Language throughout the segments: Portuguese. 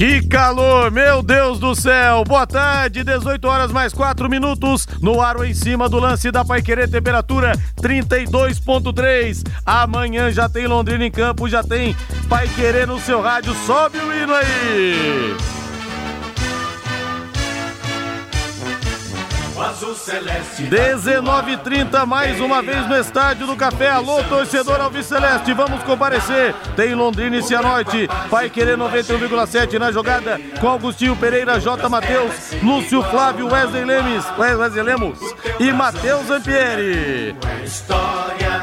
Que calor, meu Deus do céu! Boa tarde, 18 horas mais 4 minutos, no ar em cima do lance da Paiquerê, temperatura 32.3. Amanhã já tem Londrina em campo, já tem Paiquerê no seu rádio, sobe o hino aí! 19h30, mais uma vez no Estádio do Café. Alô, torcedor Alves Celeste, vamos comparecer. Tem Londrina e Cianorte. Vai querer 91,7 na jogada com Augustinho Pereira, J. Matheus, Lúcio Flávio, Wesley Lemes, Wesley Lemos e Matheus Ampieri. História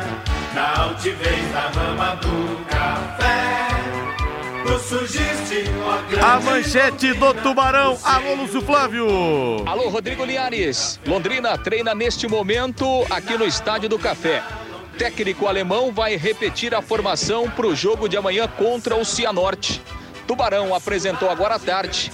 na altivez da mama do café. A manchete do Tubarão. Alô, Lúcio Flávio. Alô, Rodrigo Liares. Londrina treina neste momento aqui no Estádio do Café. Técnico alemão vai repetir a formação para o jogo de amanhã contra o Cianorte. Tubarão apresentou agora à tarde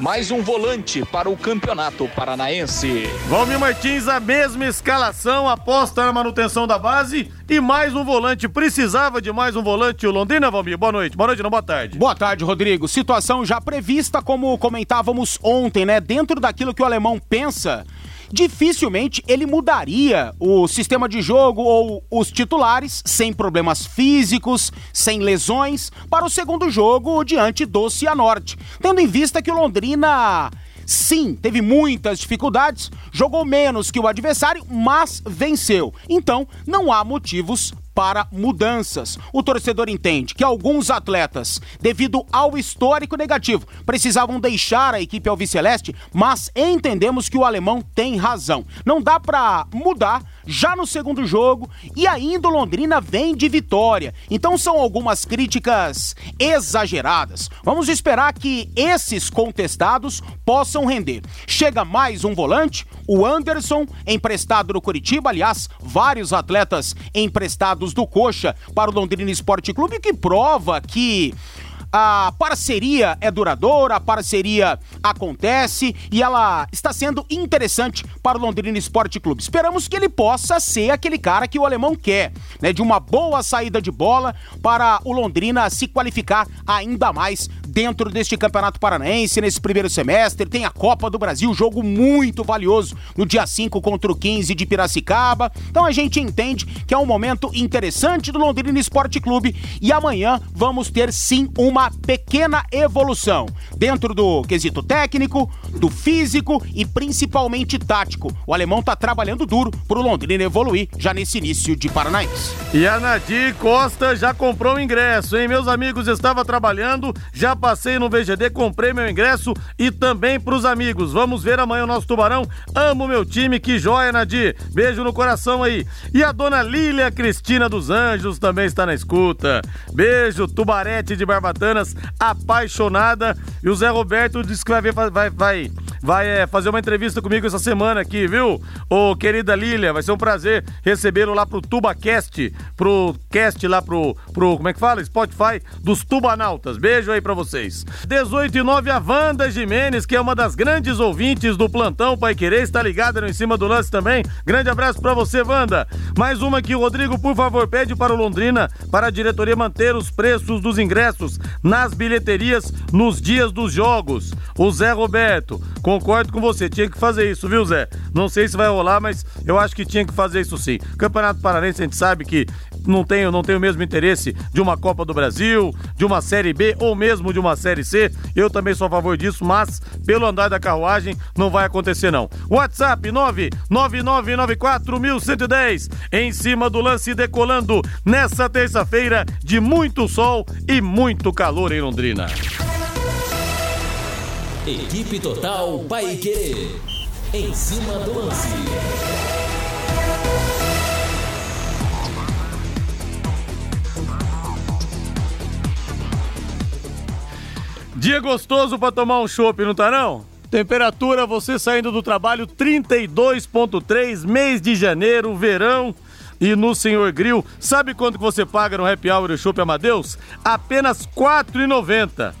mais um volante para o campeonato paranaense. Valmir Martins, a mesma escalação, aposta na manutenção da base e mais um volante. Precisava de mais um volante o Londrina, Valmir? Boa noite. Boa noite, não, boa tarde. Boa tarde, Rodrigo. Situação já prevista, como comentávamos ontem, né? Dentro daquilo que o alemão pensa dificilmente ele mudaria o sistema de jogo ou os titulares sem problemas físicos, sem lesões, para o segundo jogo diante do Cianorte. Tendo em vista que o Londrina Sim, teve muitas dificuldades, jogou menos que o adversário, mas venceu. Então, não há motivos para mudanças. O torcedor entende que alguns atletas, devido ao histórico negativo, precisavam deixar a equipe alviceleste, mas entendemos que o alemão tem razão. Não dá para mudar já no segundo jogo e ainda o Londrina vem de vitória. Então são algumas críticas exageradas. Vamos esperar que esses contestados possam render. Chega mais um volante, o Anderson, emprestado do Curitiba, aliás, vários atletas emprestados do Coxa para o Londrina Esporte Clube, que prova que a parceria é duradoura, a parceria acontece e ela está sendo interessante para o Londrina Esporte Clube. Esperamos que ele possa ser aquele cara que o alemão quer, né? De uma boa saída de bola para o Londrina se qualificar ainda mais dentro deste Campeonato Paranaense nesse primeiro semestre. Tem a Copa do Brasil, jogo muito valioso no dia 5 contra o 15 de Piracicaba. Então a gente entende que é um momento interessante do Londrina Esporte Clube e amanhã vamos ter sim uma pequena evolução dentro do quesito técnico, do físico e principalmente tático. O alemão tá trabalhando duro pro Londrina evoluir já nesse início de Paranaense. E a Nadir Costa já comprou o ingresso, hein? Meus amigos, estava trabalhando, já passei no VGD, comprei meu ingresso e também pros amigos. Vamos ver amanhã o nosso Tubarão. Amo meu time, que joia, Nadir. Beijo no coração aí. E a dona Lília Cristina dos Anjos também está na escuta. Beijo, Tubarete de Barbatanas, apaixonada. E o Zé Roberto disse que vai, vai, vai vai é, fazer uma entrevista comigo essa semana aqui, viu? Ô, querida Lília, vai ser um prazer recebê-lo lá pro TubaCast, pro cast lá pro, pro, como é que fala? Spotify dos Tubanautas. Beijo aí pra vocês. 18 e 9, a Wanda Jimenez, que é uma das grandes ouvintes do Plantão Pai Querer, está ligada no Em Cima do Lance também. Grande abraço pra você, Wanda. Mais uma aqui, Rodrigo, por favor, pede para o Londrina, para a diretoria manter os preços dos ingressos nas bilheterias nos dias dos jogos. O Zé Roberto, Concordo com você, tinha que fazer isso, viu, Zé? Não sei se vai rolar, mas eu acho que tinha que fazer isso sim. Campeonato Paranense a gente sabe que não tem, não tem o mesmo interesse de uma Copa do Brasil, de uma Série B ou mesmo de uma Série C. Eu também sou a favor disso, mas pelo andar da carruagem não vai acontecer não. WhatsApp 99994110 em cima do lance decolando nessa terça-feira de muito sol e muito calor em Londrina. Equipe Total Paique. Em cima do lance. Dia gostoso para tomar um chopp, não tá não? Temperatura, você saindo do trabalho, 32.3, mês de janeiro, verão. E no Senhor Grill, sabe quanto que você paga no Happy Hour e Chopp Amadeus? Apenas R$ 4,90.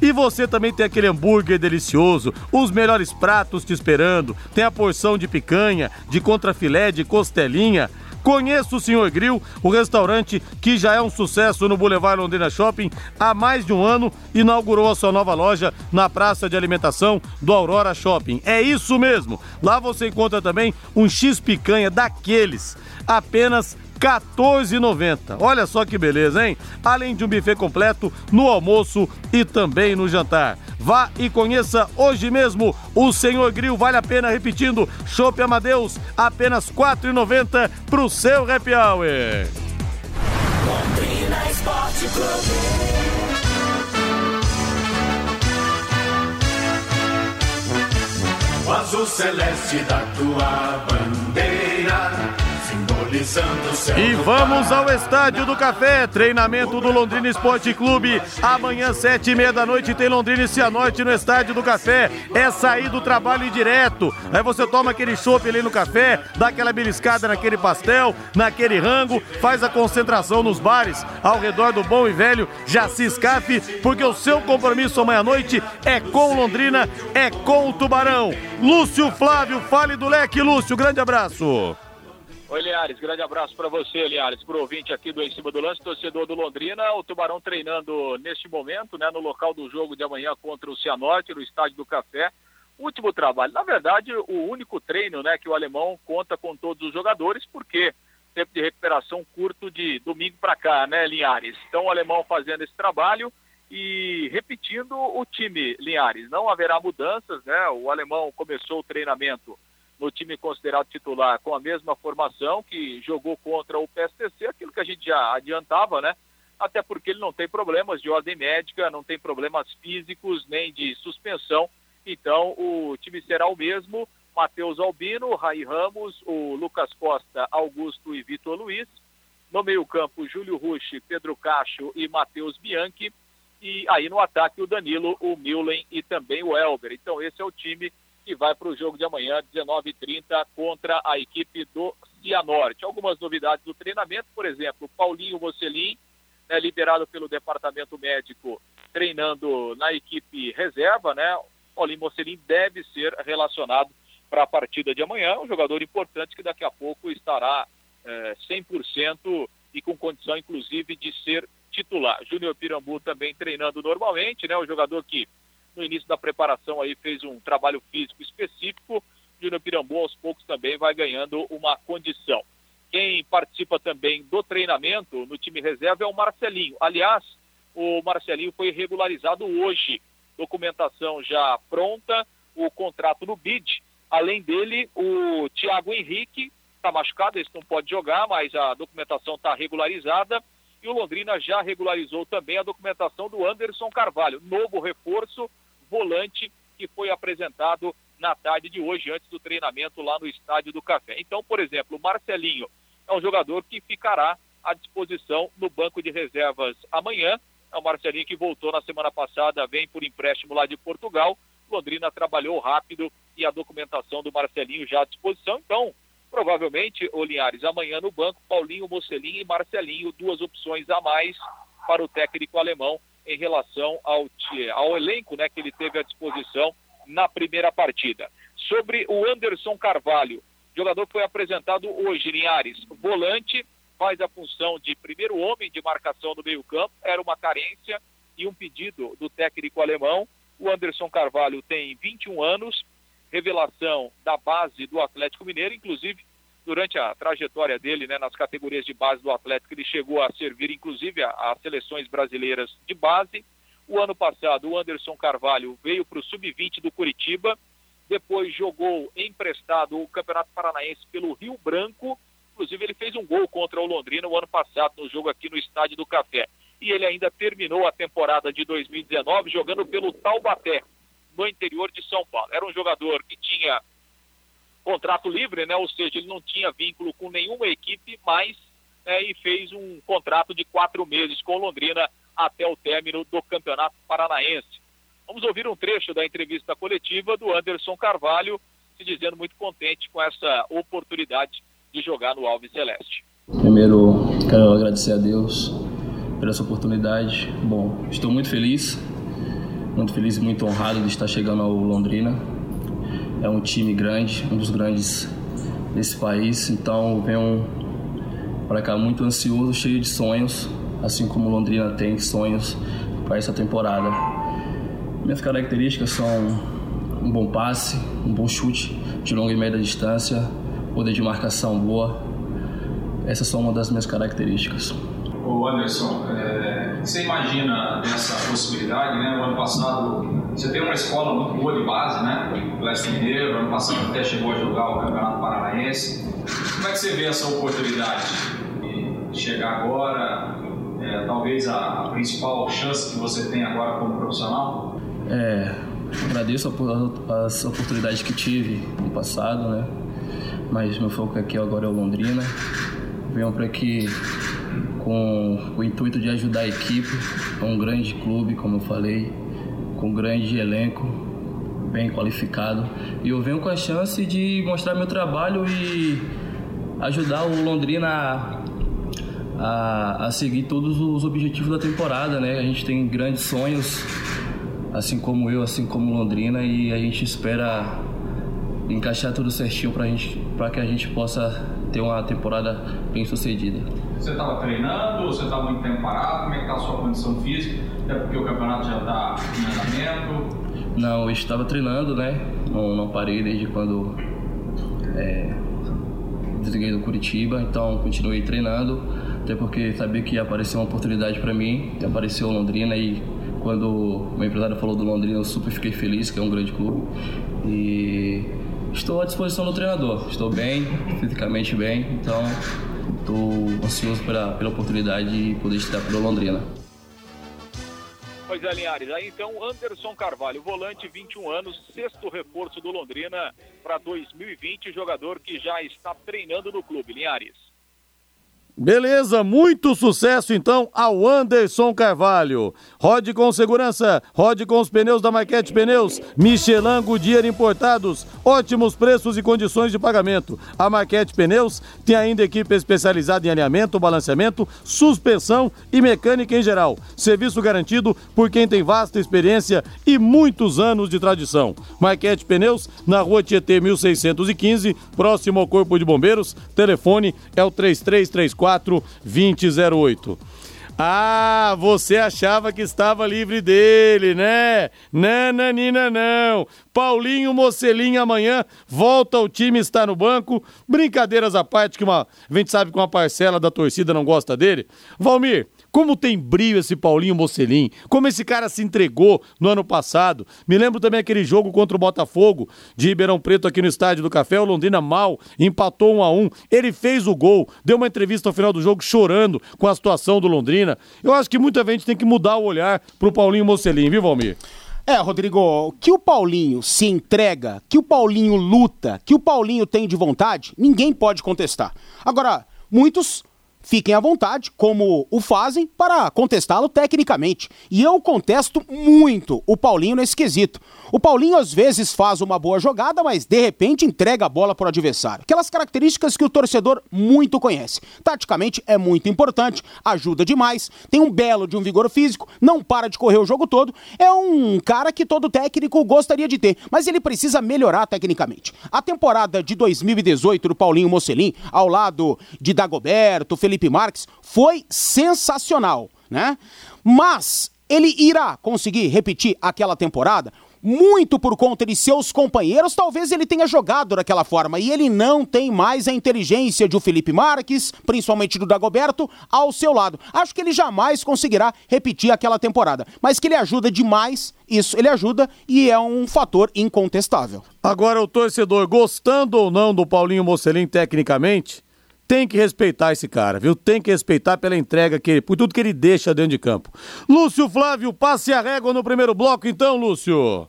E você também tem aquele hambúrguer delicioso, os melhores pratos te esperando. Tem a porção de picanha, de contrafilé, de costelinha. Conheça o Senhor Grill, o restaurante que já é um sucesso no Boulevard Londrina Shopping há mais de um ano, inaugurou a sua nova loja na praça de alimentação do Aurora Shopping. É isso mesmo. Lá você encontra também um X picanha daqueles, apenas 14,90. Olha só que beleza, hein? Além de um buffet completo no almoço e também no jantar. Vá e conheça hoje mesmo o Senhor Grill. Vale a pena repetindo. Chopp Amadeus, apenas R$ 4,90 pro seu happy hour. Esporte. O azul celeste da tua bandeira e vamos ao Estádio do Café, treinamento do Londrina Esporte Clube. Amanhã, sete e meia da noite, tem Londrina e Cianorte no Estádio do Café. É sair do trabalho direto. Aí você toma aquele chopp ali no café, dá aquela beliscada naquele pastel, naquele rango, faz a concentração nos bares ao redor do bom e velho Jaci Scafe, porque o seu compromisso amanhã à noite é com Londrina, é com o Tubarão. Lúcio Flávio, fale do leque, Lúcio, grande abraço. Oi, Liares, grande abraço para você, Liares, para o ouvinte aqui do Em Cima do Lance, torcedor do Londrina, o Tubarão treinando neste momento, né, no local do jogo de amanhã contra o Cianorte, no Estádio do Café. Último trabalho. Na verdade, o único treino, né, que o alemão conta com todos os jogadores, porque tempo de recuperação curto de domingo para cá, né, Linhares? Então, o alemão fazendo esse trabalho e repetindo o time, Linhares. Não haverá mudanças, né? O alemão começou o treinamento no time considerado titular com a mesma formação que jogou contra o PSTC, aquilo que a gente já adiantava, né? Até porque ele não tem problemas de ordem médica, não tem problemas físicos nem de suspensão. Então o time será o mesmo: Matheus Albino, Rai Ramos, o Lucas Costa, Augusto e Vitor Luiz. No meio-campo, Júlio Rushi, Pedro Cacho e Matheus Bianchi. E aí no ataque, o Danilo, o Milen e também o Elber. Então, esse é o time que vai para o jogo de amanhã, 19h30, contra a equipe do Cianorte. Algumas novidades do treinamento, por exemplo, Paulinho Mocelin, né, liberado pelo departamento médico, treinando na equipe reserva, né? Paulinho Mocelin deve ser relacionado para a partida de amanhã, um jogador importante que daqui a pouco estará é, 100% e com condição, inclusive, de ser titular. Júnior Pirambu também treinando normalmente, né? O jogador que no início da preparação aí fez um trabalho físico específico. Júnior Pirambu aos poucos também vai ganhando uma condição. Quem participa também do treinamento no time reserva é o Marcelinho. Aliás, o Marcelinho foi regularizado hoje. Documentação já pronta, o contrato no BID. Além dele, o Thiago Henrique está machucado, esse não pode jogar, mas a documentação está regularizada. E o Londrina já regularizou também a documentação do Anderson Carvalho, novo reforço volante que foi apresentado na tarde de hoje, antes do treinamento lá no Estádio do Café. Então, por exemplo, o Marcelinho é um jogador que ficará à disposição no banco de reservas amanhã. É o Marcelinho que voltou na semana passada, vem por empréstimo lá de Portugal. Londrina trabalhou rápido e a documentação do Marcelinho já à disposição. Então, provavelmente, o Linhares, amanhã no banco, Paulinho, Mocelinho e Marcelinho, duas opções a mais para o técnico alemão em relação ao, ao elenco né, que ele teve à disposição na primeira partida. Sobre o Anderson Carvalho, jogador foi apresentado hoje, Linhares, volante, faz a função de primeiro homem de marcação do meio-campo, era uma carência e um pedido do técnico alemão. O Anderson Carvalho tem 21 anos, revelação da base do Atlético Mineiro, inclusive durante a trajetória dele né, nas categorias de base do Atlético, ele chegou a servir inclusive às seleções brasileiras de base. O ano passado, o Anderson Carvalho veio para o sub-20 do Curitiba, depois jogou emprestado o Campeonato Paranaense pelo Rio Branco. Inclusive, ele fez um gol contra o Londrina o ano passado, no jogo aqui no Estádio do Café. E ele ainda terminou a temporada de 2019 jogando pelo Taubaté, no interior de São Paulo. Era um jogador que tinha contrato livre, né? Ou seja, ele não tinha vínculo com nenhuma equipe, mas né, e fez um contrato de quatro meses com Londrina até o término do Campeonato Paranaense. Vamos ouvir um trecho da entrevista coletiva do Anderson Carvalho, se dizendo muito contente com essa oportunidade de jogar no Alves Celeste. Primeiro, quero agradecer a Deus por essa oportunidade. Bom, estou muito feliz, muito feliz e muito honrado de estar chegando ao Londrina. É um time grande, um dos grandes desse país, então venho para cá muito ansioso, cheio de sonhos, assim como Londrina tem sonhos para essa temporada. Minhas características são um bom passe, um bom chute de longa e média distância, poder de marcação boa. Essas são uma das minhas características. Ô Anderson, é, você imagina dessa possibilidade, né? O ano passado você tem uma escola muito boa de base, né? O Leste Mineiro, ano passado até chegou a jogar o Campeonato Paranaense. Como é que você vê essa oportunidade de chegar agora, é, talvez a, principal chance que você tem agora como profissional? É, agradeço as oportunidades que tive no passado, né? Mas meu foco aqui agora é o Londrina. Venho para aqui com o intuito de ajudar a equipe. É um grande clube, como eu falei, com um grande elenco, bem qualificado. E eu venho com a chance de mostrar meu trabalho e ajudar o Londrina a, a, a seguir todos os objetivos da temporada, né? A gente tem grandes sonhos, assim como eu, assim como Londrina, e a gente espera encaixar tudo certinho para que a gente possa ter uma temporada bem sucedida. Você estava treinando, você estava muito tempo parado? Como é que está a sua condição física? Até porque o campeonato já está em andamento. Não, eu estava treinando, né? Não, não parei desde quando é, desliguei do Curitiba, então continuei treinando, até porque sabia que ia aparecer uma oportunidade para mim, apareceu Londrina e quando meu empresário falou do Londrina eu super fiquei feliz, que é um grande clube. E estou à disposição do treinador, estou bem, fisicamente bem, então Estou ansioso pela, pela oportunidade de poder estar pelo Londrina. Pois é, Linhares. Aí então, Anderson Carvalho, volante, 21 anos, sexto reforço do Londrina para 2020, jogador que já está treinando no clube, Linhares. Beleza, muito sucesso então ao Anderson Carvalho. Rode com segurança, rode com os pneus da Maquete Pneus, Michelin Goodyear Importados, ótimos preços e condições de pagamento. A Maquete Pneus tem ainda equipe especializada em alinhamento, balanceamento, suspensão e mecânica em geral. Serviço garantido por quem tem vasta experiência e muitos anos de tradição. Maquete Pneus, na rua Tietê 1615, próximo ao Corpo de Bombeiros. Telefone é o 3334 2008. Ah, você achava que estava livre dele, né? Nananina não. Paulinho Mocelinho amanhã volta ao time, está no banco. Brincadeiras à parte que uma, a gente sabe que uma parcela da torcida não gosta dele. Valmir, como tem brilho esse Paulinho Mocelin, como esse cara se entregou no ano passado. Me lembro também aquele jogo contra o Botafogo de Ribeirão Preto aqui no Estádio do Café. O Londrina mal empatou um a um. Ele fez o gol, deu uma entrevista ao final do jogo chorando com a situação do Londrina. Eu acho que muita gente tem que mudar o olhar pro Paulinho Mocelin, viu, Valmir? É, Rodrigo, que o Paulinho se entrega, que o Paulinho luta, que o Paulinho tem de vontade, ninguém pode contestar. Agora, muitos fiquem à vontade, como o fazem, para contestá-lo tecnicamente. E eu contesto muito o Paulinho nesse quesito. O Paulinho às vezes faz uma boa jogada, mas de repente entrega a bola para o adversário. Aquelas características que o torcedor muito conhece. Taticamente é muito importante, ajuda demais, tem um belo de um vigor físico, não para de correr o jogo todo. É um cara que todo técnico gostaria de ter, mas ele precisa melhorar tecnicamente. A temporada de 2018 do Paulinho Mocelin, ao lado de Dagoberto, Felipe Marques, foi sensacional, né? Mas ele irá conseguir repetir aquela temporada? Muito por conta de seus companheiros, talvez ele tenha jogado daquela forma. E ele não tem mais a inteligência de o Felipe Marques, principalmente do Dagoberto, ao seu lado. Acho que ele jamais conseguirá repetir aquela temporada. Mas que ele ajuda demais, isso ele ajuda e é um fator incontestável. Agora, o torcedor, gostando ou não do Paulinho Mocelin tecnicamente, tem que respeitar esse cara, viu? Tem que respeitar pela entrega que ele, por tudo que ele deixa dentro de campo. Lúcio Flávio, passe a régua no primeiro bloco, então, Lúcio.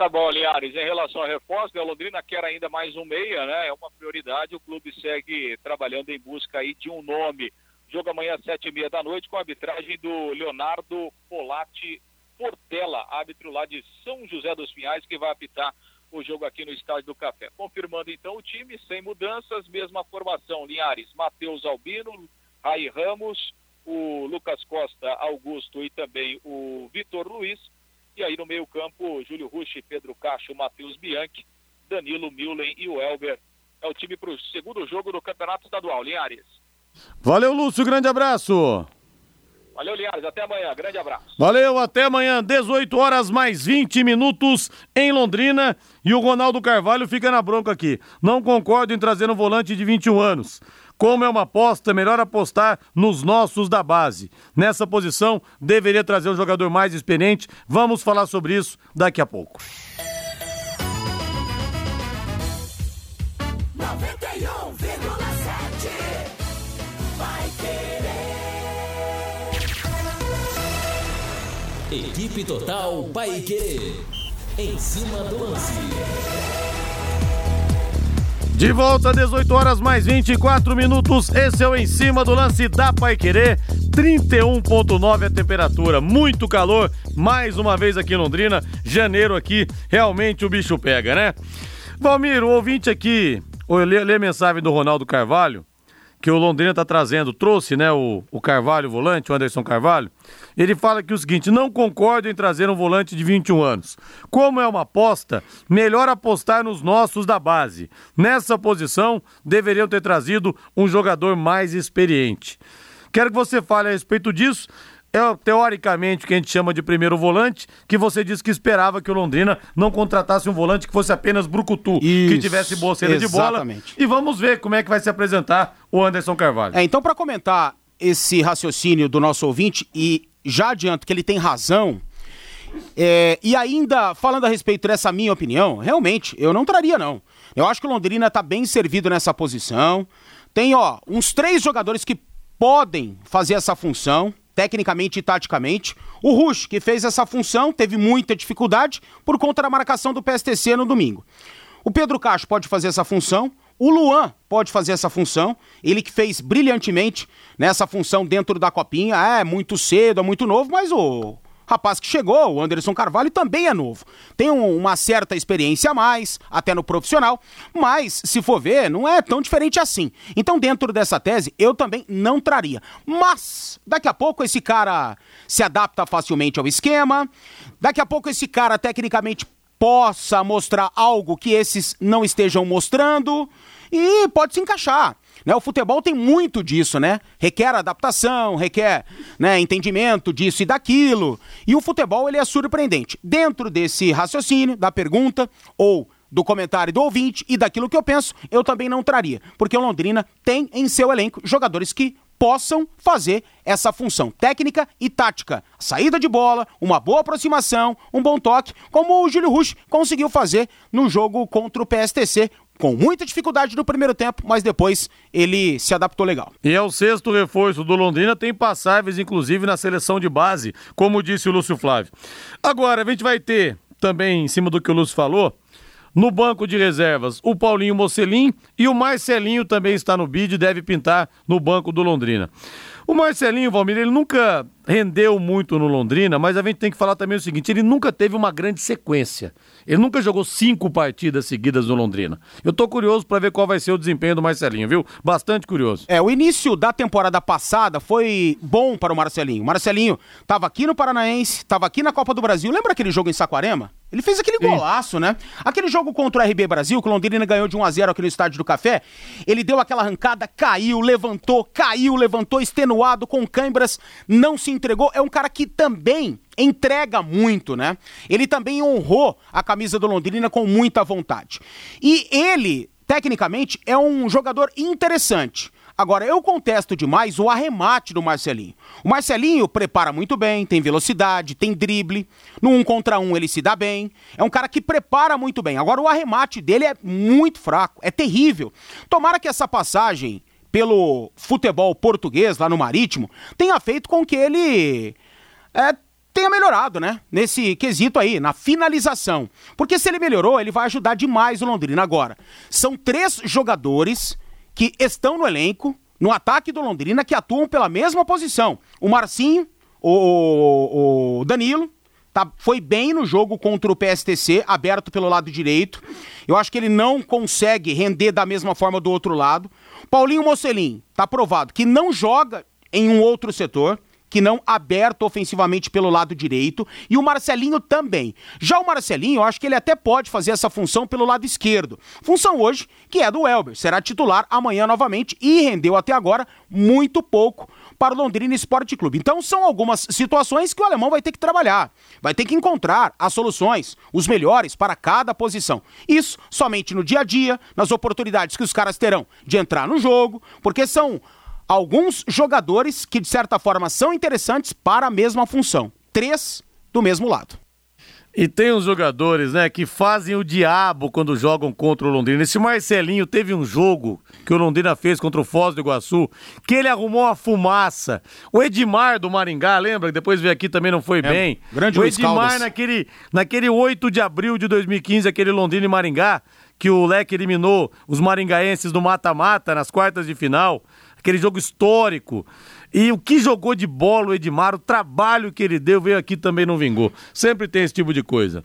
Tá bom, Linhares. Em relação ao reforço, a Londrina quer ainda mais um meia, né? É uma prioridade. O clube segue trabalhando em busca aí de um nome. Jogo amanhã às sete e meia da noite com a arbitragem do Leonardo Polatti Portela, árbitro lá de São José dos Pinhais, que vai apitar o jogo aqui no Estádio do Café. Confirmando então o time, sem mudanças, mesma formação, Linhares, Matheus Albino, Rai Ramos, o Lucas Costa, Augusto e também o Vitor Luiz. E aí no meio campo, Júlio Rushi, Pedro Cacho, Matheus Bianchi, Danilo Millen e o Elber. É o time para o segundo jogo do Campeonato Estadual. Linhares. Valeu, Lúcio. Grande abraço. Valeu, Linhares. Até amanhã. Grande abraço. Valeu, até amanhã. 18 horas mais 20 minutos em Londrina. E o Ronaldo Carvalho fica na bronca aqui. Não concordo em trazer um volante de 21 anos. Como é uma aposta, melhor apostar nos nossos da base. Nessa posição, deveria trazer um jogador mais experiente. Vamos falar sobre isso daqui a pouco. 91,7 Vai querer. Equipe Total Paique. Em cima do lance. De volta, 18 horas mais 24 minutos. Esse é o em cima do lance da Pai Querer. 31,9 a temperatura. Muito calor. Mais uma vez aqui em Londrina. Janeiro aqui. Realmente o bicho pega, né? Valmir, o ouvinte aqui. Lê, lê a mensagem do Ronaldo Carvalho que o Londrina está trazendo, trouxe, né, o, o Carvalho, volante, o Anderson Carvalho, ele fala que o seguinte, não concordo em trazer um volante de 21 anos. Como é uma aposta, melhor apostar nos nossos da base. Nessa posição, deveriam ter trazido um jogador mais experiente. Quero que você fale a respeito disso é teoricamente o que a gente chama de primeiro volante, que você disse que esperava que o Londrina não contratasse um volante que fosse apenas brucutu, Isso, que tivesse boa saída de bola. E vamos ver como é que vai se apresentar o Anderson Carvalho. É, então para comentar esse raciocínio do nosso ouvinte e já adianto que ele tem razão, é, e ainda falando a respeito dessa minha opinião, realmente eu não traria não. Eu acho que o Londrina está bem servido nessa posição. Tem ó uns três jogadores que podem fazer essa função tecnicamente e taticamente. O Rush, que fez essa função, teve muita dificuldade por conta da marcação do PSTC no domingo. O Pedro Cacho pode fazer essa função. O Luan pode fazer essa função. Ele que fez brilhantemente nessa função dentro da copinha. É muito cedo, é muito novo, mas o rapaz que chegou, o Anderson Carvalho, também é novo. Tem um, uma certa experiência a mais, até no profissional, mas, se for ver, não é tão diferente assim. Então, dentro dessa tese, eu também não traria. Mas, daqui a pouco, esse cara se adapta facilmente ao esquema, daqui a pouco, esse cara, tecnicamente, possa mostrar algo que esses não estejam mostrando e pode se encaixar. Né? O futebol tem muito disso, né? Requer adaptação, requer né, entendimento disso e daquilo. E o futebol ele é surpreendente. Dentro desse raciocínio, da pergunta, ou do comentário do ouvinte e daquilo que eu penso, eu também não traria. Porque o Londrina tem em seu elenco jogadores que possam fazer essa função técnica e tática. Saída de bola, uma boa aproximação, um bom toque, como o Júlio Rush conseguiu fazer no jogo contra o PSTC, com muita dificuldade no primeiro tempo, mas depois ele se adaptou legal. E é o sexto reforço do Londrina, tem passáveis inclusive na seleção de base, como disse o Lúcio Flávio. Agora, a gente vai ter também, em cima do que o Lúcio falou, no banco de reservas, o Paulinho Mocelin e o Marcelinho também está no bid e deve pintar no banco do Londrina. O Marcelinho, Valmir, ele nunca rendeu muito no Londrina, mas a gente tem que falar também o seguinte: ele nunca teve uma grande sequência. Ele nunca jogou cinco partidas seguidas no Londrina. Eu tô curioso para ver qual vai ser o desempenho do Marcelinho, viu? Bastante curioso. É, o início da temporada passada foi bom para o Marcelinho. O Marcelinho tava aqui no Paranaense, tava aqui na Copa do Brasil. Lembra aquele jogo em Saquarema? Ele fez aquele Sim. golaço, né? Aquele jogo contra o RB Brasil, que o Londrina ganhou de 1 a 0 aqui no Estádio do Café. Ele deu aquela arrancada, caiu, levantou, caiu, levantou, extenuado, com câimbras, não se entregou. É um cara que também entrega muito, né? Ele também honrou a camisa do Londrina com muita vontade. E ele, tecnicamente, é um jogador interessante. Agora, eu contesto demais o arremate do Marcelinho. O Marcelinho prepara muito bem, tem velocidade, tem drible. No um contra um ele se dá bem. É um cara que prepara muito bem. Agora, o arremate dele é muito fraco, é terrível. Tomara que essa passagem pelo futebol português lá no Marítimo tenha feito com que ele é, tenha melhorado, né? Nesse quesito aí, na finalização. Porque se ele melhorou, ele vai ajudar demais o Londrina. Agora, são três jogadores que estão no elenco, no ataque do Londrina, que atuam pela mesma posição. O Marcinho, o, o Danilo, tá, foi bem no jogo contra o PSTC, aberto pelo lado direito. Eu acho que ele não consegue render da mesma forma do outro lado. Paulinho Mocelin, tá provado que não joga em um outro setor que não aberto ofensivamente pelo lado direito, e o Marcelinho também. Já o Marcelinho, eu acho que ele até pode fazer essa função pelo lado esquerdo. Função hoje que é do Elber, será titular amanhã novamente e rendeu até agora muito pouco para o Londrina Esporte Clube. Então são algumas situações que o alemão vai ter que trabalhar, vai ter que encontrar as soluções, os melhores para cada posição. Isso somente no dia a dia, nas oportunidades que os caras terão de entrar no jogo, porque são alguns jogadores que, de certa forma, são interessantes para a mesma função. Três do mesmo lado. E tem uns jogadores, né, que fazem o diabo quando jogam contra o Londrina. Esse Marcelinho teve um jogo que o Londrina fez contra o Foz do Iguaçu, que ele arrumou uma fumaça. O Edmar do Maringá, lembra? Que depois veio aqui também não foi é, bem. Grande o Edmar naquele, naquele 8 de abril de 2015, aquele Londrina e Maringá, que o Leque eliminou os maringaenses do mata-mata nas quartas de final aquele jogo histórico. E o que jogou de bola o Edmar, o trabalho que ele deu, veio aqui também não vingou. Sempre tem esse tipo de coisa.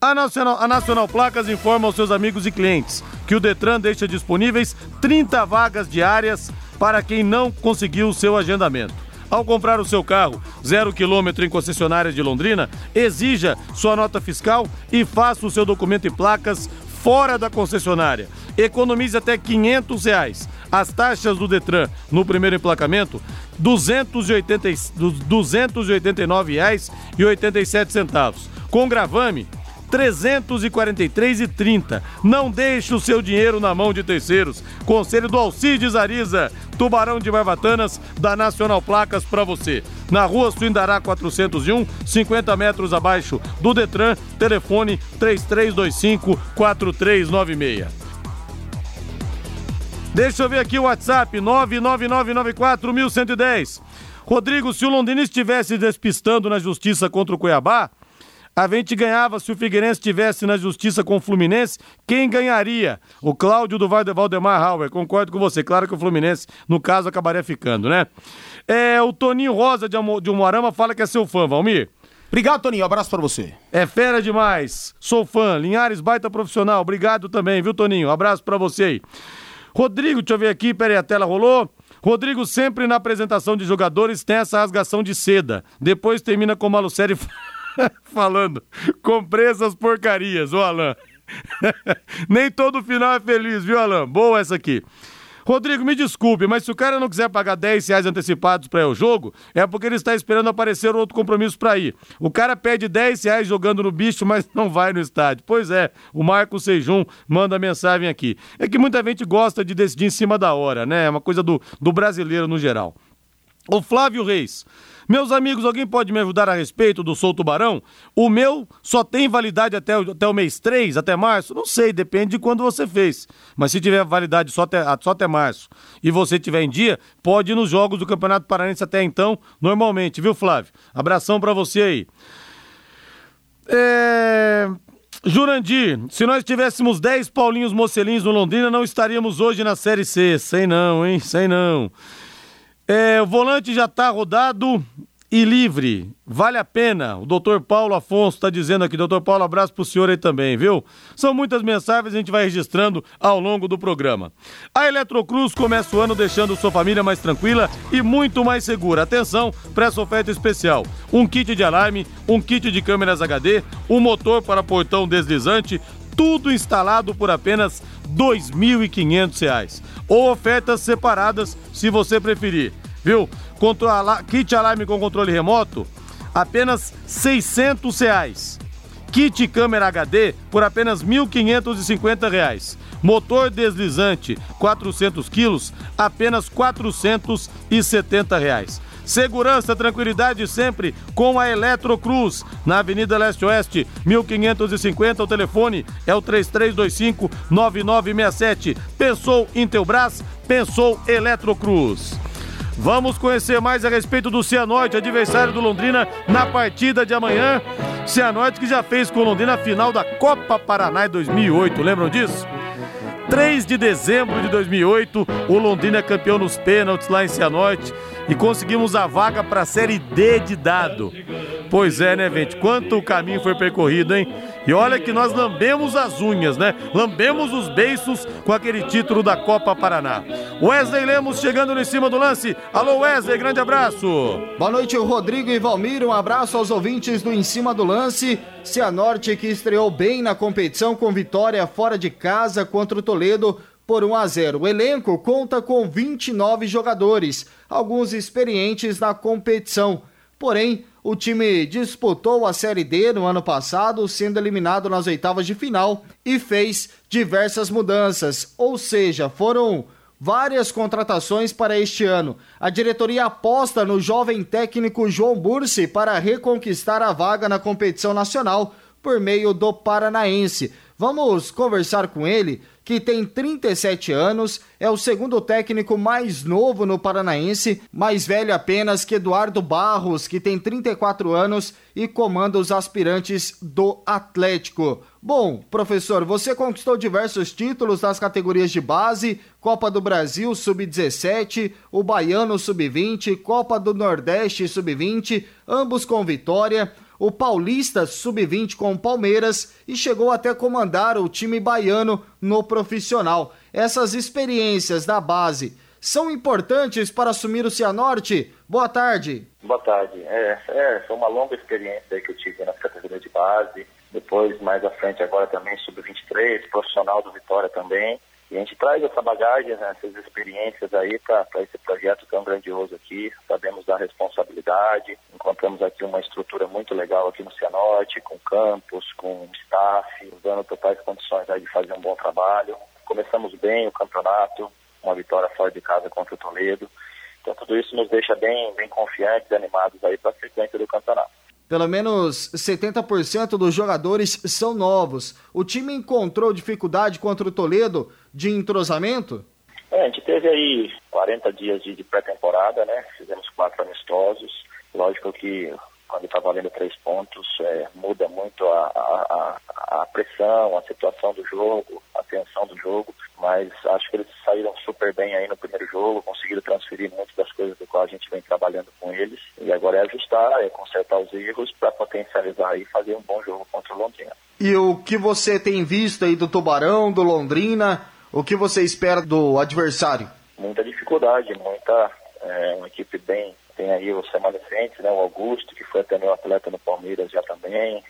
A Nacional, a Nacional Placas informa aos seus amigos e clientes que o Detran deixa disponíveis 30 vagas diárias para quem não conseguiu o seu agendamento. Ao comprar o seu carro zero quilômetro em concessionárias de Londrina, exija sua nota fiscal e faça o seu documento e placas fora da concessionária. Economize até 500 reais. As taxas do Detran no primeiro emplacamento, R$ 289,87. Com gravame, 343,30. Não deixe o seu dinheiro na mão de terceiros. Conselho do Alcides Ariza, Tubarão de Barbatanas, da Nacional Placas para você. Na rua Suindará 401, 50 metros abaixo do Detran, telefone 3325 4396. Deixa eu ver aqui o WhatsApp, 999941110. Rodrigo, se o Londrina estivesse despistando na justiça contra o Cuiabá, a gente ganhava se o Figueirense estivesse na justiça com o Fluminense. Quem ganharia? O Cláudio do Valdemar Hauer. Concordo com você. Claro que o Fluminense, no caso, acabaria ficando, né? É, o Toninho Rosa de, Umuarama fala que é seu fã, Valmir. Obrigado, Toninho. Abraço para você. É fera demais. Sou fã. Linhares, baita profissional. Obrigado também, viu, Toninho? Abraço para você aí. Rodrigo, deixa eu ver aqui, peraí, a tela rolou. Rodrigo sempre na apresentação de jogadores tem essa rasgação de seda. Depois termina com o Maluceri falando, comprei essas porcarias, ô Alan. Nem todo final é feliz, viu, Alan? Boa essa aqui. Rodrigo, me desculpe, mas se o cara não quiser pagar 10 reais antecipados para ao jogo, é porque ele está esperando aparecer outro compromisso para ir. O cara pede 10 reais jogando no bicho, mas não vai no estádio. Pois é, o Marco Sejum manda mensagem aqui. É que muita gente gosta de decidir em cima da hora, né? É uma coisa do, do brasileiro no geral. O Flávio Reis. Meus amigos, alguém pode me ajudar a respeito do Sou Tubarão? O meu só tem validade até, o, até o mês 3, até março? Não sei, depende de quando você fez. Mas se tiver validade só até, só até março e você tiver em dia, pode ir nos jogos do Campeonato Paranense até então, normalmente, viu, Flávio? Abração para você aí. É... Jurandir, se nós tivéssemos 10 Paulinhos Mocelins no Londrina, não estaríamos hoje na Série C. Sei não, hein? Sei não. É, o volante já está rodado e livre. Vale a pena. O doutor Paulo Afonso está dizendo aqui. Doutor Paulo, abraço para o senhor aí também, viu? São muitas mensagens a gente vai registrando ao longo do programa. A Eletrocruz começa o ano deixando sua família mais tranquila e muito mais segura. Atenção para essa oferta especial: um kit de alarme, um kit de câmeras HD, um motor para portão deslizante, tudo instalado por apenas R$ 2.500. Ou ofertas separadas, se você preferir. Viu? Kit alarme com controle remoto, apenas 600 reais. Kit câmera HD por apenas 1.550 reais. Motor deslizante 400 quilos, apenas 470 reais. Segurança, tranquilidade sempre com a Eletrocruz. Na Avenida Leste-Oeste, 1550. O telefone é o 3325-9967. Pensou Intelbras? Pensou Eletrocruz. Vamos conhecer mais a respeito do Cianorte, adversário do Londrina na partida de amanhã. Cianorte que já fez com o Londrina a final da Copa Paraná em 2008, lembram disso? 3 de dezembro de 2008, o Londrina é campeão nos pênaltis lá em Cianorte e conseguimos a vaga para a Série D de dado. Pois é, né, gente? Quanto caminho foi percorrido, hein? E olha que nós lambemos as unhas, né? Lambemos os beiços com aquele título da Copa Paraná. Wesley Lemos chegando em cima do lance. Alô, Wesley, grande abraço. Boa noite, Rodrigo e Valmir. Um abraço aos ouvintes do Em Cima do Lance. Cianorte que estreou bem na competição com vitória fora de casa contra o Toledo por 1 a 0. O elenco conta com 29 jogadores, alguns experientes na competição. Porém, o time disputou a Série D no ano passado, sendo eliminado nas oitavas de final e fez diversas mudanças, ou seja, foram várias contratações para este ano. A diretoria aposta no jovem técnico João Bursi para reconquistar a vaga na competição nacional por meio do Paranaense. Vamos conversar com ele que tem 37 anos, é o segundo técnico mais novo no Paranaense, mais velho apenas que Eduardo Barros, que tem 34 anos e comanda os aspirantes do Atlético. Bom, professor, você conquistou diversos títulos nas categorias de base, Copa do Brasil Sub-17, o Baiano Sub-20, Copa do Nordeste Sub-20, ambos com vitória o Paulista Sub-20 com o Palmeiras e chegou até comandar o time baiano no profissional. Essas experiências da base são importantes para assumir o Cianorte? Boa tarde. Boa tarde. É, é foi uma longa experiência que eu tive na categoria de base. Depois, mais à frente, agora também Sub-23, profissional do Vitória também. E a gente traz essa bagagem, né, essas experiências aí para esse projeto tão grandioso aqui. Sabemos da responsabilidade, encontramos aqui uma estrutura muito legal aqui no Cianorte, com campus, com staff, dando totais condições aí de fazer um bom trabalho. Começamos bem o campeonato, uma vitória fora de casa contra o Toledo. Então tudo isso nos deixa bem, bem confiantes, animados aí para a sequência do campeonato. Pelo menos 70% dos jogadores são novos. O time encontrou dificuldade contra o Toledo de entrosamento? É, a gente teve aí 40 dias de, de pré-temporada, né? Fizemos quatro amistosos. Lógico que quando está valendo três pontos, é, muda muito a, a, a, pressão, a situação do jogo, a tensão do jogo, mas acho que eles saíram super bem aí no primeiro jogo, conseguiram transferir muitas das coisas do qual a gente vem trabalhando com eles, e agora é ajustar, é consertar os erros para potencializar e fazer um bom jogo contra o Londrina. E o que você tem visto aí do Tubarão, do Londrina, o que você espera do adversário? Muita dificuldade, muita, é, uma equipe bem tem aí o remanescentes, né, o Augusto, que foi até meu atleta no Palmeiras já também,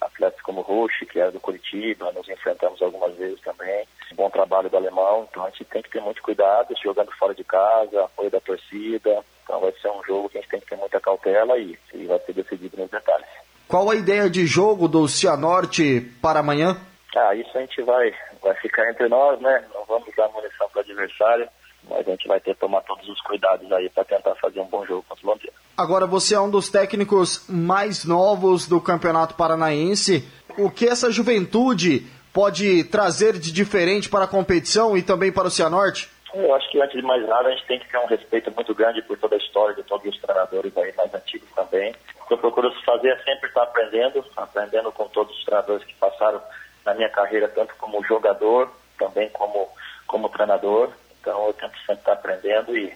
atletas como o Rush, que era do Curitiba, nos enfrentamos algumas vezes também. Bom trabalho do alemão, então a gente tem que ter muito cuidado, jogando fora de casa, apoio da torcida. Então vai ser um jogo que a gente tem que ter muita cautela e, e vai ser decidido nos detalhes. Qual a ideia de jogo do Cianorte para amanhã? Ah, isso a gente vai, vai ficar entre nós, né? Não vamos dar munição para o adversário mas a gente vai ter que tomar todos os cuidados aí para tentar fazer um bom jogo contra o Londrina. Agora, você é um dos técnicos mais novos do Campeonato Paranaense. O que essa juventude pode trazer de diferente para a competição e também para o Cianorte? Eu acho que antes de mais nada a gente tem que ter um respeito muito grande por toda a história de todos os treinadores aí mais antigos também. O que eu procuro fazer é sempre estar aprendendo, aprendendo com todos os treinadores que passaram na minha carreira, tanto como jogador, também como, como treinador. Então eu tento sempre estar aprendendo e,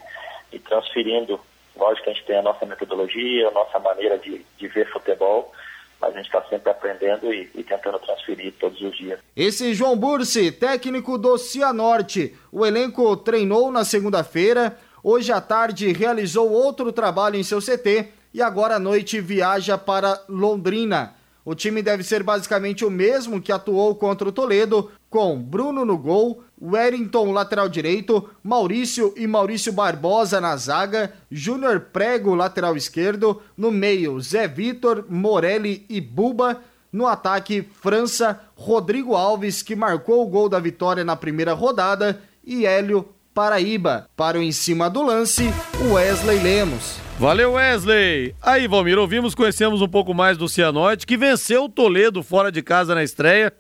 e transferindo. Lógico que a gente tem a nossa metodologia, a nossa maneira de, de ver futebol, mas a gente está sempre aprendendo e, e, tentando transferir todos os dias. Esse João Bursi, técnico do Cianorte. O elenco treinou na segunda-feira, hoje à tarde realizou outro trabalho em seu CT e agora à noite viaja para Londrina. O time deve ser basicamente o mesmo que atuou contra o Toledo, com Bruno no gol, Wellington lateral direito, Maurício e Maurício Barbosa na zaga, Júnior Prego lateral esquerdo, no meio Zé Vitor, Morelli e Buba, no ataque França, Rodrigo Alves que marcou o gol da vitória na primeira rodada e Hélio Paraíba. Para o em cima do lance, Wesley Lemos. Valeu, Wesley! Aí, Valmir, ouvimos, conhecemos um pouco mais do Cianorte, que venceu o Toledo fora de casa na estreia.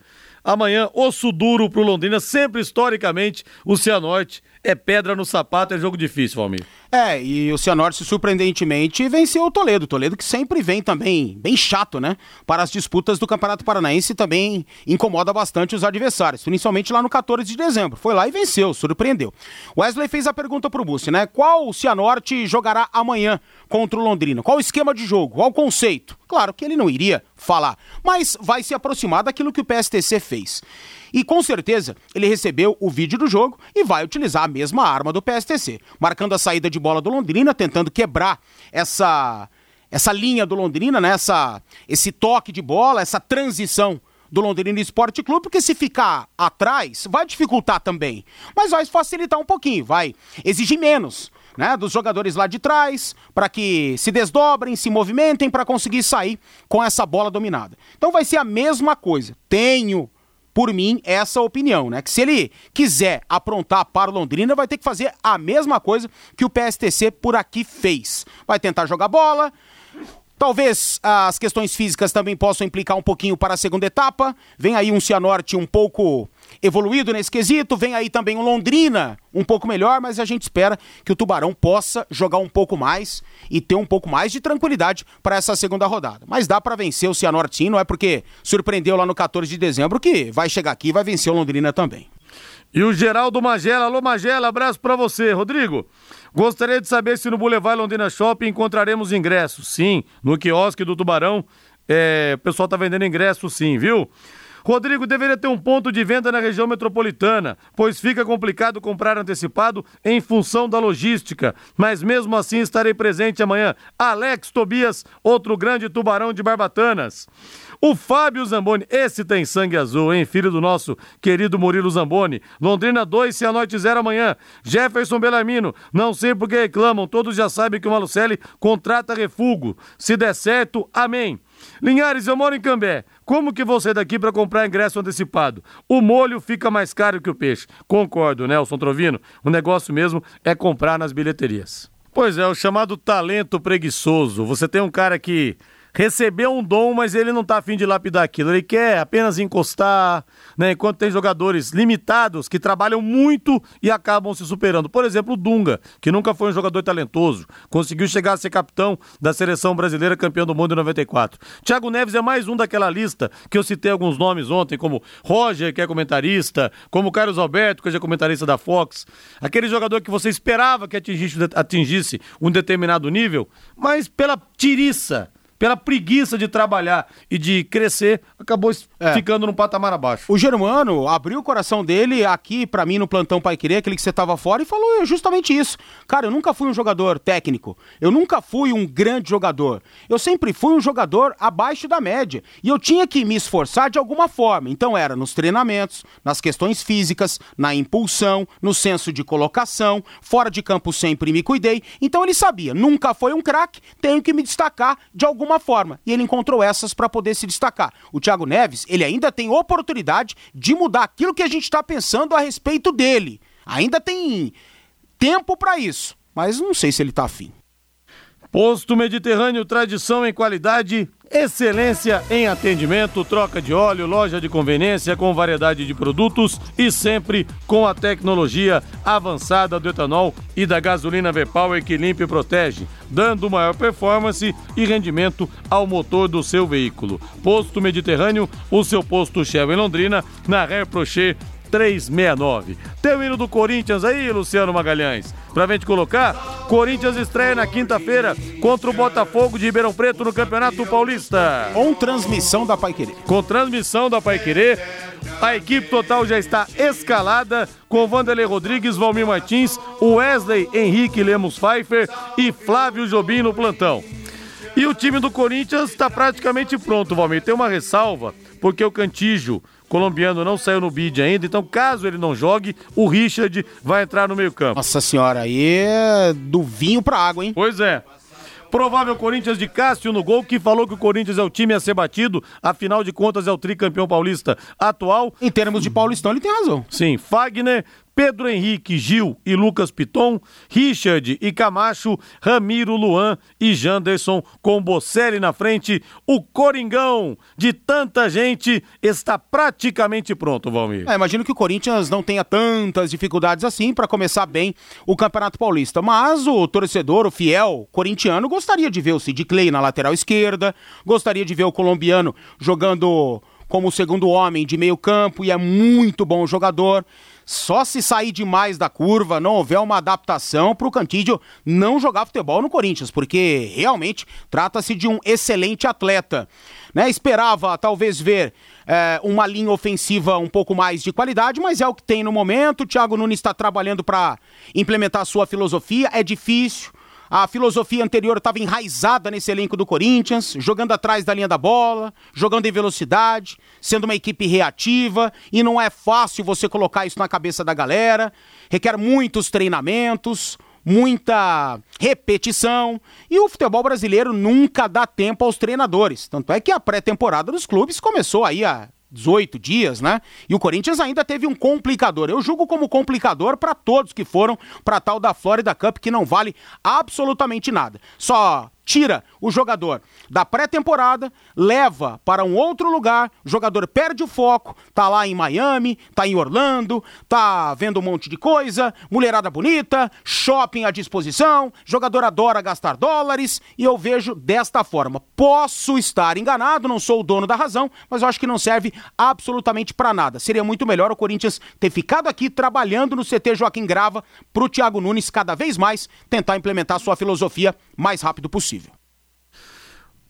Amanhã, osso duro pro Londrina. Sempre, historicamente, o Cianorte é pedra no sapato, é jogo difícil, Valmir. É, e o Cianorte, surpreendentemente, venceu o Toledo. Toledo que sempre vem também bem chato, né? Para as disputas do Campeonato Paranaense também incomoda bastante os adversários, principalmente lá no 14 de dezembro. Foi lá e venceu, surpreendeu. Wesley fez a pergunta pro Bussi, né? Qual o Cianorte jogará amanhã contra o Londrina? Qual o esquema de jogo? Qual o conceito? Claro que ele não iria falar, mas vai se aproximar daquilo que o PSTC fez. E com certeza ele recebeu o vídeo do jogo e vai utilizar a mesma arma do PSTC, marcando a saída de bola do Londrina, tentando quebrar essa essa linha do Londrina, né? essa, esse toque de bola, essa transição do Londrina Esporte Clube, porque se ficar atrás, vai dificultar também. Mas vai facilitar um pouquinho, vai exigir menos. Né, dos jogadores lá de trás, para que se desdobrem, se movimentem para conseguir sair com essa bola dominada. Então vai ser a mesma coisa. Tenho por mim, essa opinião, né? Que se ele quiser aprontar para o Londrina, vai ter que fazer a mesma coisa que o PSTC por aqui fez. Vai tentar jogar bola, Talvez as questões físicas também possam implicar um pouquinho para a segunda etapa. Vem aí um Cianorte um pouco evoluído nesse quesito, vem aí também um Londrina um pouco melhor, mas a gente espera que o Tubarão possa jogar um pouco mais e ter um pouco mais de tranquilidade para essa segunda rodada. Mas dá para vencer o Cianorte, não é porque surpreendeu lá no 14 de dezembro que vai chegar aqui e vai vencer o Londrina também. E o Geraldo Magela, alô Magela, abraço para você, Rodrigo. Gostaria de saber se no Boulevard Londrina Shopping encontraremos ingressos. Sim, no quiosque do Tubarão. É, o pessoal tá vendendo ingressos sim, viu? Rodrigo deveria ter um ponto de venda na região metropolitana, pois fica complicado comprar antecipado em função da logística. Mas mesmo assim estarei presente amanhã. Alex Tobias, outro grande tubarão de Barbatanas. O Fábio Zamboni, esse tem sangue azul, hein? Filho do nosso querido Murilo Zamboni. Londrina 2, Cianorte 0 amanhã. Jefferson Belamino, não sei por que reclamam, todos já sabem que o Malucelli contrata refugo. Se der certo, amém. Linhares, eu moro em Cambé. Como que sair daqui para comprar ingresso antecipado? O molho fica mais caro que o peixe. Concordo, Nelson Trovino. O negócio mesmo é comprar nas bilheterias. Pois é, o chamado talento preguiçoso. Você tem um cara que recebeu um dom, mas ele não tá afim de lapidar aquilo. Ele quer apenas encostar, né? Enquanto tem jogadores limitados que trabalham muito e acabam se superando. Por exemplo, o Dunga, que nunca foi um jogador talentoso, conseguiu chegar a ser capitão da seleção brasileira campeão do mundo em 94. Thiago Neves é mais um daquela lista que eu citei alguns nomes ontem, como Roger, que é comentarista, como Carlos Alberto, que é comentarista da Fox. Aquele jogador que você esperava que atingisse, atingisse um determinado nível, mas pela tiriça pela preguiça de trabalhar e de crescer, acabou é. ficando num patamar abaixo. O Germano abriu o coração dele aqui para mim no plantão Pai Querer, aquele que você tava fora, e falou justamente isso. Cara, eu nunca fui um jogador técnico, eu nunca fui um grande jogador. Eu sempre fui um jogador abaixo da média. E eu tinha que me esforçar de alguma forma. Então era nos treinamentos, nas questões físicas, na impulsão, no senso de colocação, fora de campo sempre me cuidei. Então ele sabia, nunca foi um craque, tenho que me destacar de alguma alguma forma. E ele encontrou essas para poder se destacar. O Thiago Neves, ele ainda tem oportunidade de mudar aquilo que a gente está pensando a respeito dele. Ainda tem tempo para isso, mas não sei se ele está afim. Posto Mediterrâneo, tradição em qualidade, excelência em atendimento, troca de óleo, loja de conveniência com variedade de produtos e sempre com a tecnologia avançada do etanol e da gasolina V-Power que limpa e protege, dando maior performance e rendimento ao motor do seu veículo. Posto Mediterrâneo, o seu posto Shell em Londrina, na Reprocher 369. Tem o hino do Corinthians aí, Luciano Magalhães? Pra gente colocar, Corinthians estreia na quinta-feira contra o Botafogo de Ribeirão Preto no Campeonato Paulista. Com transmissão da Paiquerê. Com transmissão da Paiquerê. A equipe total já está escalada com Vanderlei Rodrigues, Valmir Martins, Wesley Henrique Lemos Pfeiffer e Flávio Jobim no plantão. E o time do Corinthians está praticamente pronto, Valmir. Tem uma ressalva, porque o Cantígio colombiano não saiu no bid ainda, então caso ele não jogue, o Richard vai entrar no meio-campo. Nossa senhora, aí é do vinho pra água, hein? Pois é. Provável Corinthians de Cássio no gol, que falou que o Corinthians é o time a ser batido, afinal de contas é o tricampeão paulista atual. Em termos de Paulistão, ele tem razão. Sim, Fagner, Pedro Henrique, Gil e Lucas Piton, Richard e Camacho, Ramiro, Luan e Janderson com Bocelli na frente. O Coringão de tanta gente está praticamente pronto, Valmir. É, imagino que o Corinthians não tenha tantas dificuldades assim para começar bem o Campeonato Paulista, mas o torcedor, o fiel corintiano, gostaria de ver o Sid Clay na lateral esquerda, gostaria de ver o colombiano jogando como segundo homem de meio campo e é muito bom jogador. Só se sair demais da curva, não houver uma adaptação para o Cantídio não jogar futebol no Corinthians, porque realmente trata-se de um excelente atleta. Né? Esperava talvez ver é, uma linha ofensiva um pouco mais de qualidade, mas é o que tem no momento. O Thiago Nunes está trabalhando para implementar a sua filosofia, é difícil. A filosofia anterior estava enraizada nesse elenco do Corinthians, jogando atrás da linha da bola, jogando em velocidade, sendo uma equipe reativa, e não é fácil você colocar isso na cabeça da galera. Requer muitos treinamentos, muita repetição, e o futebol brasileiro nunca dá tempo aos treinadores. Tanto é que a pré-temporada dos clubes começou aí a 18 dias, né? E o Corinthians ainda teve um complicador. Eu julgo como complicador para todos que foram para tal da Florida Cup que não vale absolutamente nada. Só tira o jogador da pré-temporada, leva para um outro lugar, o jogador perde o foco, tá lá em Miami, tá em Orlando, tá vendo um monte de coisa, mulherada bonita, shopping à disposição, jogador adora gastar dólares e eu vejo desta forma. Posso estar enganado, não sou o dono da razão, mas eu acho que não serve absolutamente para nada. Seria muito melhor o Corinthians ter ficado aqui trabalhando no CT Joaquim Grava pro Thiago Nunes cada vez mais tentar implementar sua filosofia mais rápido possível.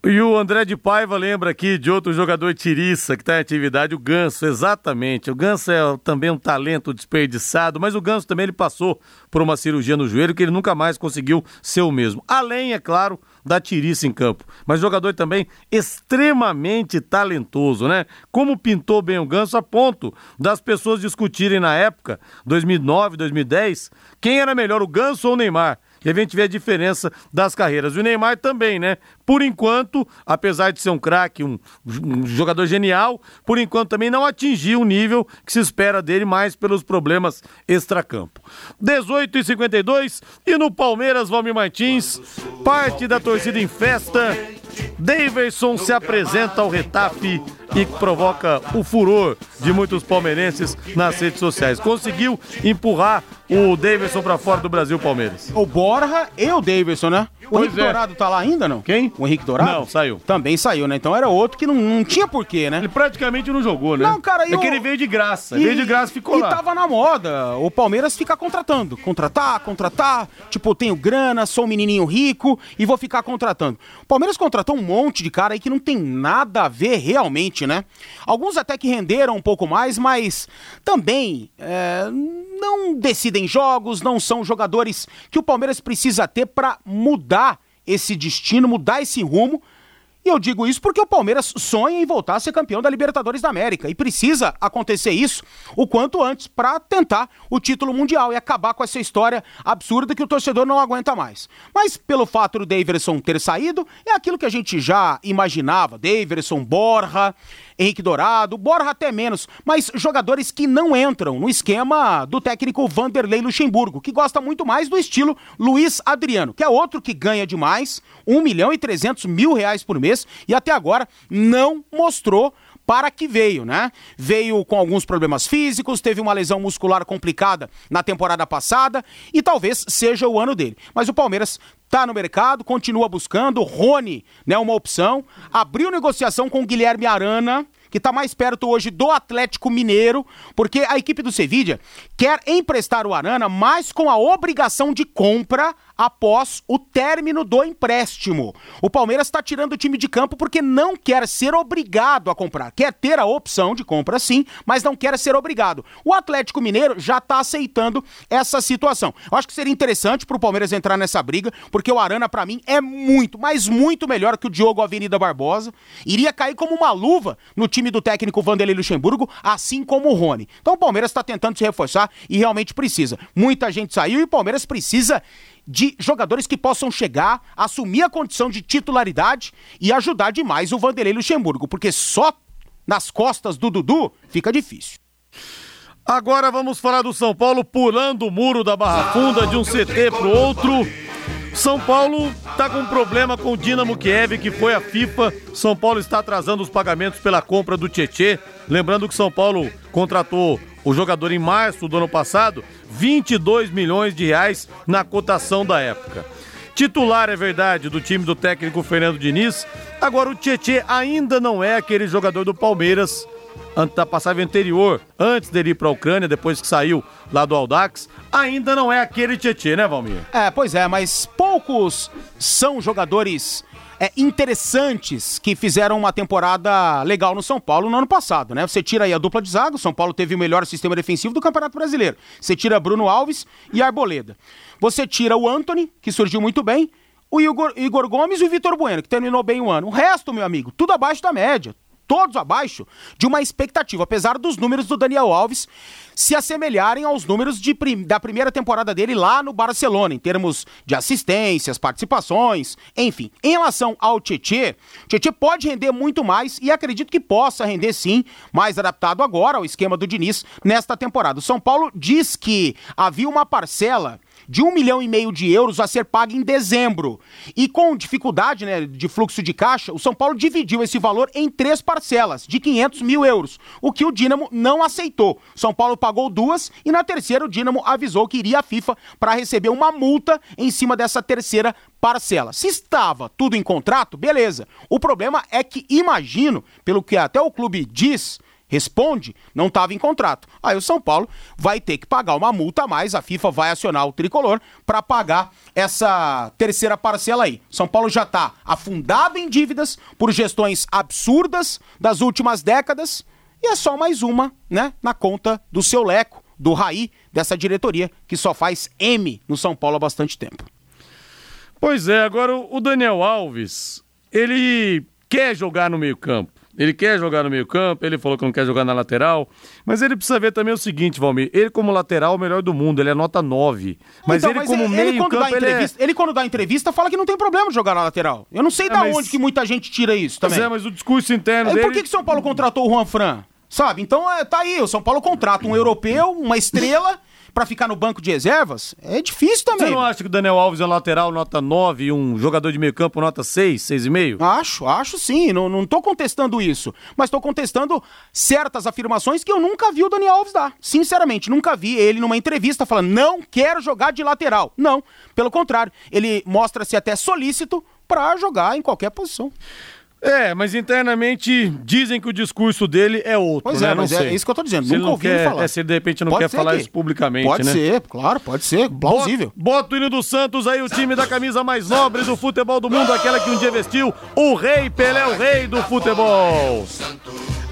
E o André de Paiva lembra aqui de outro jogador tiriça que está em atividade, o Ganso, exatamente. O Ganso é também um talento desperdiçado, mas o Ganso também ele passou por uma cirurgia no joelho que ele nunca mais conseguiu ser o mesmo. Além, é claro, da tiriça em campo. Mas jogador também extremamente talentoso, né? Como pintou bem o Ganso a ponto das pessoas discutirem na época, 2009, 2010, quem era melhor, o Ganso ou o Neymar. E a gente vê a diferença das carreiras. O Neymar também, né? Por enquanto, apesar de ser um craque, um, um, jogador genial, por enquanto também não atingiu o nível que se espera dele, mais pelos problemas extracampo. 18 e 52 e no Palmeiras, Valmir Martins, parte da torcida em festa. Daverson se apresenta ao Retafe e provoca o furor de muitos palmeirenses nas redes sociais. Conseguiu empurrar o Davidson para fora do Brasil, Palmeiras. O Borja e o Davidson, né? O Pois Henrique é. Dourado tá lá ainda, não? Quem? O Henrique Dourado? Não, saiu. Também saiu, né? Então era outro que não, não tinha porquê, né? Ele praticamente não jogou, né? Não, cara, e É o- que ele veio de graça. Veio de graça e ficou e lá. tava na moda. O Palmeiras fica contratando. Contratar, contratar. Tipo, tenho grana, sou um menininho rico e vou ficar contratando. O Palmeiras contratou um monte de cara aí que não tem nada a ver realmente, né? Alguns até que renderam um pouco mais, mas também é, não decidem jogos, não são jogadores que o Palmeiras precisa ter pra mudar esse destino, mudar esse rumo. E eu digo isso porque o Palmeiras sonha em voltar a ser campeão da Libertadores da América e precisa acontecer isso o quanto antes para tentar o título mundial e acabar com essa história absurda que o torcedor não aguenta mais. Mas pelo fato do Daverson ter saído, é aquilo que a gente já imaginava, Daverson, Borja, Henrique Dourado, Borja até menos, mas jogadores que não entram no esquema do técnico Vanderlei Luxemburgo, que gosta muito mais do estilo Luiz Adriano, que é outro que ganha demais, 1 milhão e 300 mil reais por mês, e até agora não mostrou para que veio, né? Veio com alguns problemas físicos, teve uma lesão muscular complicada na temporada passada e talvez seja o ano dele. Mas o Palmeiras tá no mercado, continua buscando, Rony, né, uma opção, abriu negociação com o Guilherme Arana, que tá mais perto hoje do Atlético Mineiro, porque a equipe do Sevilla quer emprestar o Arana, mas com a obrigação de compra após o término do empréstimo. O Palmeiras está tirando o time de campo porque não quer ser obrigado a comprar. Quer ter a opção de compra sim, mas não quer ser obrigado. O Atlético Mineiro já está aceitando essa situação. Eu acho que seria interessante para o Palmeiras entrar nessa briga, porque o Arana para mim é muito, mas muito melhor que o Diogo Avenida Barbosa. Iria cair como uma luva no time do técnico Vanderlei Luxemburgo, assim como o Rony. Então o Palmeiras está tentando se reforçar e realmente precisa. Muita gente saiu e o Palmeiras precisa de jogadores que possam chegar, assumir a condição de titularidade e ajudar demais o Vanderlei Luxemburgo, porque só nas costas do Dudu fica difícil. Agora vamos falar do São Paulo pulando o muro da Barra Funda de um CT pro outro. São Paulo tá com um problema com o Dinamo Kiev, que foi a FIFA. São Paulo está atrasando os pagamentos pela compra do Tietê. Lembrando que São Paulo contratou o jogador em março do ano passado, 22 milhões de reais na cotação da época. Titular, é verdade, do time do técnico Fernando Diniz. Agora, o Tietê ainda não é aquele jogador do Palmeiras da passagem anterior, antes dele ir para a Ucrânia, depois que saiu lá do Aldax, ainda não é aquele Tietê, né, Valmir? É, pois é, mas poucos são jogadores é, interessantes que fizeram uma temporada legal no São Paulo no ano passado, né? Você tira aí a dupla de zaga, o São Paulo teve o melhor sistema defensivo do Campeonato Brasileiro. Você tira Bruno Alves e Arboleda. Você tira o Anthony, que surgiu muito bem, o Igor, Igor Gomes e o Vitor Bueno, que terminou bem o ano. O resto, meu amigo, tudo abaixo da média todos abaixo de uma expectativa, apesar dos números do Daniel Alves se assemelharem aos números de, da primeira temporada dele lá no Barcelona, em termos de assistências, participações, enfim. Em relação ao Tietê, Tietê pode render muito mais e acredito que possa render sim, mais adaptado agora ao esquema do Diniz nesta temporada. O São Paulo diz que havia uma parcela de um milhão e meio de euros a ser paga em dezembro. E com dificuldade né, de fluxo de caixa, o São Paulo dividiu esse valor em três parcelas, de 500 mil euros, o que o Dínamo não aceitou. São Paulo pagou duas e na terceira o Dínamo avisou que iria à FIFA para receber uma multa em cima dessa terceira parcela. Se estava tudo em contrato, beleza. O problema é que imagino, pelo que até o clube diz, responde, não estava em contrato. Aí o São Paulo vai ter que pagar uma multa a mais, a FIFA vai acionar o tricolor para pagar essa terceira parcela aí. São Paulo já está afundado em dívidas por gestões absurdas das últimas décadas e é só mais uma, né, na conta do seu Leco, do Raí, dessa diretoria que só faz M no São Paulo há bastante tempo. Pois é, agora o Daniel Alves, ele quer jogar no meio-campo. Ele quer jogar no meio-campo, ele falou que não quer jogar na lateral. Mas ele precisa ver também o seguinte, Valmir. Ele, como lateral, é o melhor do mundo, ele é nota 9. Mas então, ele, mas como meio-campo. Ele, ele, é... ele, quando dá entrevista, fala que não tem problema de jogar na lateral. Eu não sei é, da mas... onde que muita gente tira isso também. Mas é, mas o discurso interno. É, dele... Por que, que São Paulo contratou o Juan Fran? Sabe? Então é, tá aí, o São Paulo contrata um europeu, uma estrela para ficar no banco de reservas, é difícil também. Você não acha que o Daniel Alves é um lateral nota 9 e um jogador de meio campo nota 6, 6,5? Acho, acho sim. Não, não tô contestando isso. Mas tô contestando certas afirmações que eu nunca vi o Daniel Alves dar. Sinceramente, nunca vi ele numa entrevista falando, não quero jogar de lateral. Não, pelo contrário. Ele mostra-se até solícito para jogar em qualquer posição. É, mas internamente dizem que o discurso dele é outro. Pois né? é, mas não é isso que eu tô dizendo. Se Nunca ouvi quer, falar. É, se de repente não pode quer falar que... isso publicamente, pode né? Ser, claro, pode ser. Plausível. Bota, bota o hino do Santos aí, o time da camisa mais nobre do futebol do mundo, aquela que um dia vestiu o rei Pelé, o rei do futebol.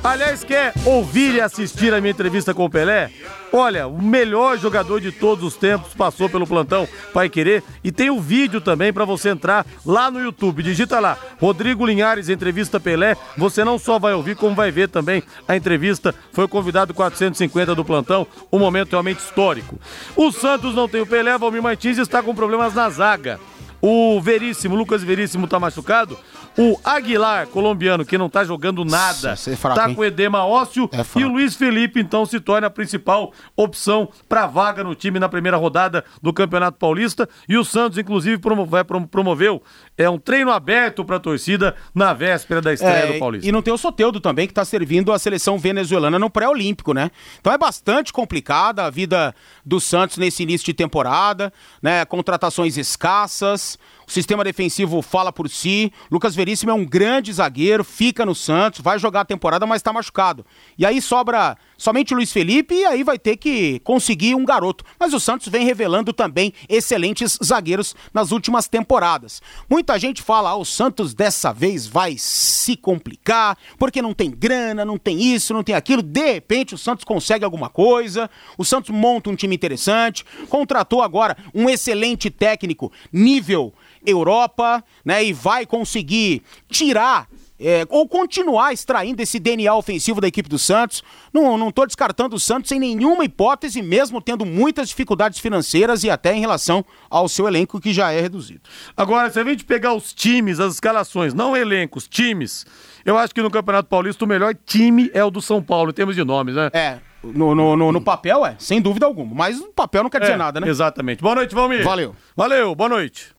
Aliás, quer ouvir e assistir a minha entrevista com o Pelé? Olha, o melhor jogador de todos os tempos passou pelo plantão Pai Querer e tem o vídeo também para você entrar lá no YouTube. Digita lá, Rodrigo Linhares, entrevista Pelé. Você não só vai ouvir, como vai ver também a entrevista. Foi o convidado 450 do plantão, um momento realmente histórico. O Santos não tem o Pelé, Valmir Martins está com problemas na zaga. O Veríssimo, Lucas Veríssimo tá machucado. O Aguilar, colombiano, que não tá jogando nada, é fraco, tá com edema ósseo. É e o Luiz Felipe, então, se torna a principal opção para vaga no time na primeira rodada do Campeonato Paulista. E o Santos, inclusive, vai promoveu é um treino aberto para a torcida na véspera da estreia é, do Paulista. E não tem o Soteudo também, que está servindo a seleção venezuelana no pré-olímpico, né? Então é bastante complicada a vida do Santos nesse início de temporada, né? Contratações escassas. O sistema defensivo fala por si. Lucas Veríssimo é um grande zagueiro, fica no Santos, vai jogar a temporada, mas está machucado. E aí sobra somente o Luiz Felipe e aí vai ter que conseguir um garoto. Mas o Santos vem revelando também excelentes zagueiros nas últimas temporadas. Muita gente fala: ah, o Santos dessa vez vai se complicar, porque não tem grana, não tem isso, não tem aquilo. De repente o Santos consegue alguma coisa. O Santos monta um time interessante, contratou agora um excelente técnico, nível Europa, né? E vai conseguir tirar é, ou continuar extraindo esse DNA ofensivo da equipe do Santos. Não estou descartando o Santos em nenhuma hipótese, mesmo tendo muitas dificuldades financeiras e até em relação ao seu elenco que já é reduzido. Agora, se a gente pegar os times, as escalações, não elencos, times, eu acho que no Campeonato Paulista o melhor time é o do São Paulo, em termos de nomes, né? É. No, no, no, no papel é, sem dúvida alguma. Mas no papel não quer dizer É, nada, né? Exatamente. Boa noite, Valmir. Valeu. Valeu, boa noite.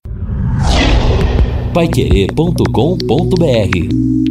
Paiquerê.com.br